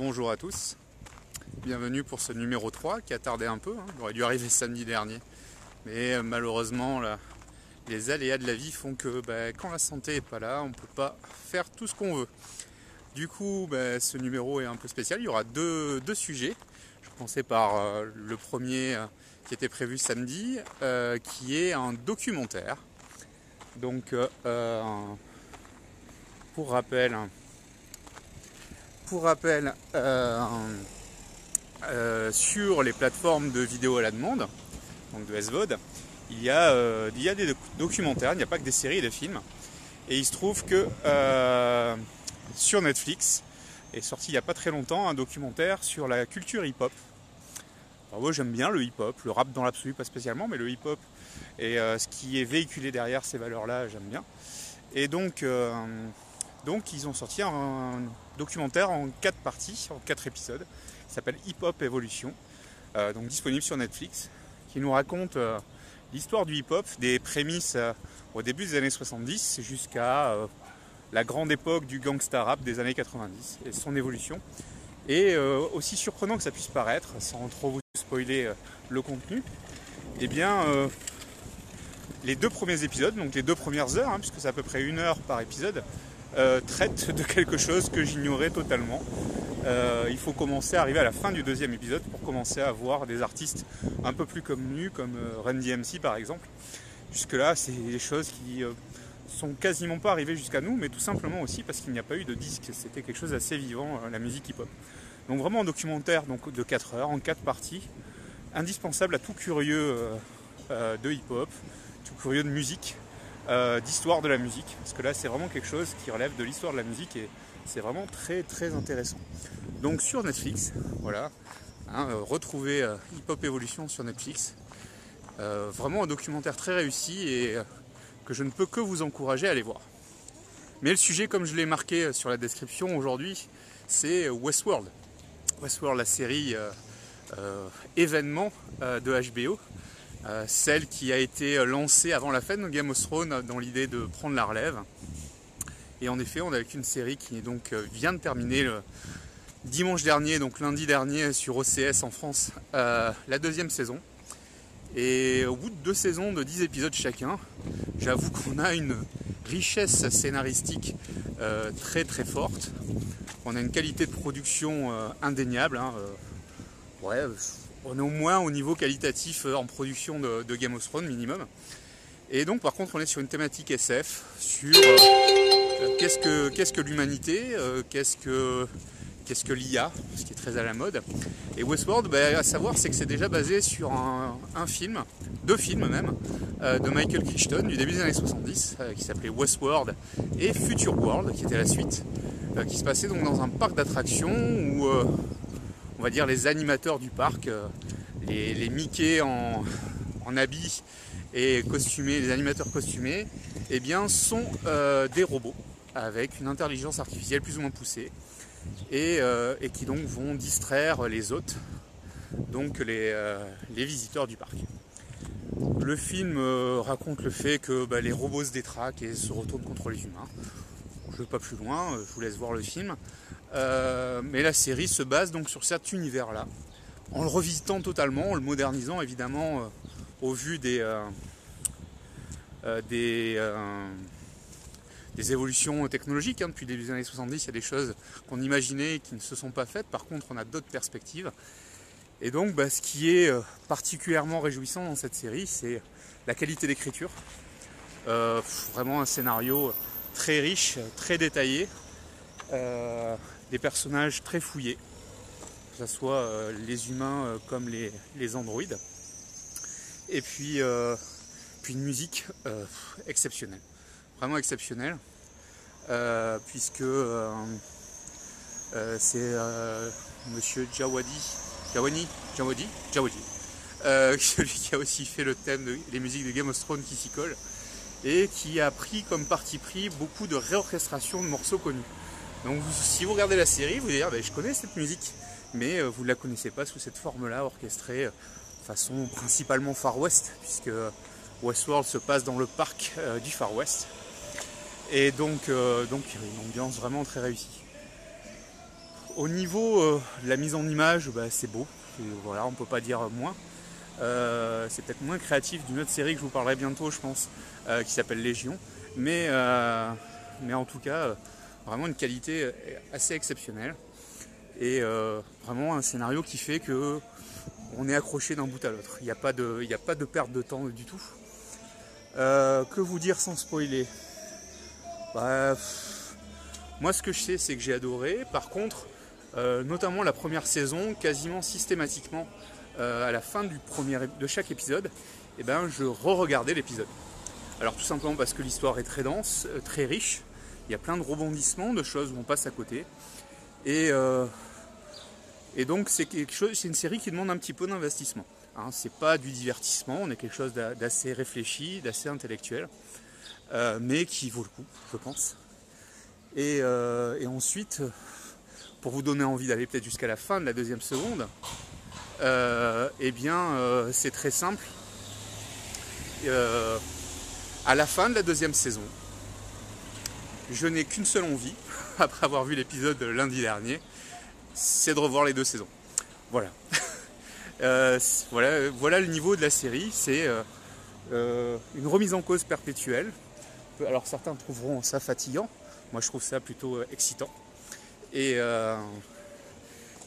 bonjour à tous. Bienvenue pour ce numéro 3 qui a tardé un peu. Hein. Il aurait dû arriver samedi dernier. Mais euh, malheureusement, les aléas de la vie font que bah, quand la santé n'est pas là, on ne peut pas faire tout ce qu'on veut. Du coup, bah, ce numéro est un peu spécial. Il y aura deux, sujets. Je commençais par euh, le premier euh, qui était prévu samedi, qui est un documentaire. Donc, pour rappel, pour rappel, euh, euh, sur les plateformes de vidéo à la demande, donc de SVOD, il y, a, euh, il y a des documentaires, il n'y a pas que des séries et des films. Et il se trouve que sur Netflix est sorti il n'y a pas très longtemps un documentaire sur la culture hip-hop. Moi j'aime bien le hip-hop, le rap dans l'absolu pas spécialement, mais le hip-hop et ce qui est véhiculé derrière ces valeurs-là j'aime bien. Et donc donc ils ont sorti un documentaire en quatre parties, en quatre épisodes, qui s'appelle Hip Hop Evolution, euh, donc disponible sur Netflix, qui nous raconte euh, l'histoire du hip hop, des prémices euh, au début des années 70 jusqu'à la grande époque du gangsta rap des années 90 et son évolution. Et aussi surprenant que ça puisse paraître, sans trop vous spoiler le contenu, eh bien les deux premiers épisodes, donc les deux premières heures, hein, puisque c'est à peu près une heure par épisode, euh, traite de quelque chose que j'ignorais totalement. Euh, il faut commencer à arriver à la fin du deuxième épisode pour commencer à voir des artistes un peu plus connus comme euh, Randy MC par exemple. Jusque là, c'est des choses qui sont quasiment pas arrivées jusqu'à nous, mais tout simplement aussi parce qu'il n'y a pas eu de disque. C'était quelque chose d'assez vivant, la musique hip-hop. Donc vraiment un documentaire donc, de 4 heures, en 4 parties, indispensable à tout curieux de hip-hop, tout curieux de musique, euh, d'histoire de la musique. Parce que là, c'est vraiment quelque chose qui relève de l'histoire de la musique et c'est vraiment très très intéressant. Donc sur Netflix, voilà, hein, euh, retrouver euh, Hip Hop Evolution sur Netflix. vraiment un documentaire très réussi et que je ne peux que vous encourager à aller voir. Mais le sujet, comme je l'ai marqué sur la description aujourd'hui, c'est Westworld. Westworld, la série événement de HBO, euh, celle qui a été lancée avant la fin de Game of Thrones dans l'idée de prendre la relève. Et en effet, on a avec une série qui donc euh, vient de terminer le dimanche dernier, donc lundi dernier sur OCS en France, euh, la deuxième saison. Et au bout de deux saisons de 10 épisodes chacun, j'avoue qu'on a une richesse scénaristique très très forte. On a une qualité de production indéniable. Hein, ouais, on est au moins au niveau qualitatif euh, en production de, Game of Thrones minimum. Et donc par contre on est sur une thématique SF, sur euh, euh, qu'est-ce que, l'humanité, qu'est-ce que, qu'est-ce que l'IA, ce qui est très à la mode. Et Westworld, bah, à savoir c'est que c'est déjà basé sur un, film, deux films même, de Michael Crichton du début des années 70, qui s'appelait Westworld et Future World, qui était la suite, qui se passait donc dans un parc d'attractions où on va dire les animateurs du parc, euh, les, Mickey en, habits et costumés, les animateurs costumés, eh bien, sont euh, des robots avec une intelligence artificielle plus ou moins poussée et, euh, qui donc vont distraire les hôtes, donc les, visiteurs du parc. Le film raconte le fait que bah, les robots se détraquent et se retournent contre les humains. Je ne vais pas plus loin, je vous laisse voir le film. Euh, mais la série se base donc sur cet univers-là, en le revisitant totalement, en le modernisant évidemment euh, au vu des, euh, des, évolutions technologiques. Hein. Depuis les années 70, il y a des choses qu'on imaginait qui ne se sont pas faites. Par contre, on a d'autres perspectives. Et donc, bah, ce qui est particulièrement réjouissant dans cette série, c'est la qualité d'écriture. vraiment un scénario très riche, très détaillé des personnages très fouillés, que ce soit euh, les humains euh, comme les, androïdes. Et puis, euh, une musique exceptionnelle, vraiment exceptionnelle, puisque c'est Monsieur Jawadi, Jawani, Jawadi, Jawadi, celui qui a aussi fait le thème des musiques de Game of Thrones qui s'y colle et qui a pris comme parti pris beaucoup de réorchestration de morceaux connus. Donc si vous regardez la série, vous allez dire bah, je connais cette musique, mais euh, vous ne la connaissez pas sous cette forme-là, orchestrée euh, façon principalement Far West, puisque Westworld se passe dans le parc euh, du Far West. Et donc, donc y a une ambiance vraiment très réussie. au niveau de la mise en image, bah, c'est beau. voilà, on peut pas dire moins. c'est peut-être moins créatif d'une autre série que je vous parlerai bientôt, je pense, qui s'appelle Légion. Mais, mais en tout cas, vraiment une qualité assez exceptionnelle. Et vraiment un scénario qui fait que on est accroché d'un bout à l'autre. Il n'y a, pas de, a pas de perte de temps du tout. Euh, que vous dire sans spoiler? Bah, Moi, ce que je sais, c'est que j'ai adoré. Par contre, euh, notamment la première saison, quasiment systématiquement, euh, à la fin du premier, de chaque épisode, eh ben, je re-regardais l'épisode. Alors tout simplement parce que l'histoire est très dense, très riche. Il y a plein de rebondissements, de choses où on passe à côté. Et et donc c'est quelque chose, c'est une série qui demande un petit peu d'investissement. Hein. c'est pas du divertissement, on est quelque chose d'assez réfléchi, d'assez intellectuel, euh, mais qui vaut le coup, je pense. Et, euh, ensuite, pour vous donner envie d'aller peut-être jusqu'à la fin de la deuxième seconde, euh, eh bien c'est très simple. à la fin de la deuxième saison, je n'ai qu'une seule envie, après avoir vu l'épisode lundi dernier, c'est de revoir les deux saisons. Voilà. Euh, voilà, voilà le niveau de la série. C'est euh, euh, une remise en cause perpétuelle. Alors certains trouveront ça fatigant. Moi je trouve ça plutôt excitant. Et,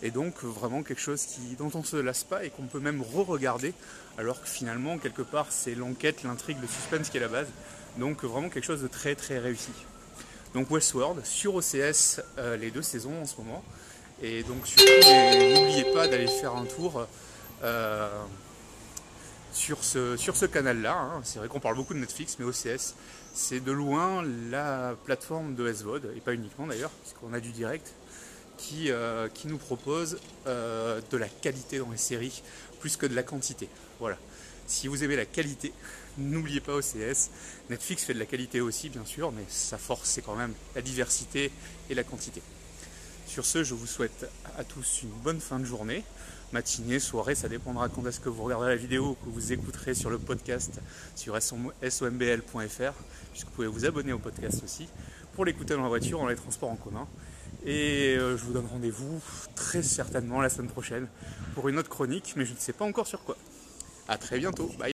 et donc vraiment quelque chose dont on ne se lasse pas et qu'on peut même re-regarder. Alors que finalement, quelque part, c'est l'enquête, l'intrigue, le suspense qui est la base. Donc vraiment quelque chose de très très réussi. Donc Westworld sur OCS les deux saisons en ce moment. Et donc surtout, n'oubliez pas d'aller faire un tour euh, sur ce, sur ce canal-là. Hein. C'est vrai qu'on parle beaucoup de Netflix, mais OCS, c'est de loin la plateforme de SVOD, et pas uniquement d'ailleurs, puisqu'on a du direct, qui, euh, qui nous propose euh, de la qualité dans les séries, plus que de la quantité. Voilà. Si vous aimez la qualité, n'oubliez pas OCS. Netflix fait de la qualité aussi, bien sûr, mais sa force, c'est quand même la diversité et la quantité. Sur ce, je vous souhaite à tous une bonne fin de journée, matinée, soirée, ça dépendra quand est-ce que vous regarderez la vidéo ou que vous écouterez sur le podcast sur sombl.fr, puisque vous pouvez vous abonner au podcast aussi pour l'écouter dans la voiture, dans les transports en commun. Et euh, je vous donne rendez-vous très certainement la semaine prochaine pour une autre chronique, mais je ne sais pas encore sur quoi. A très bientôt, bye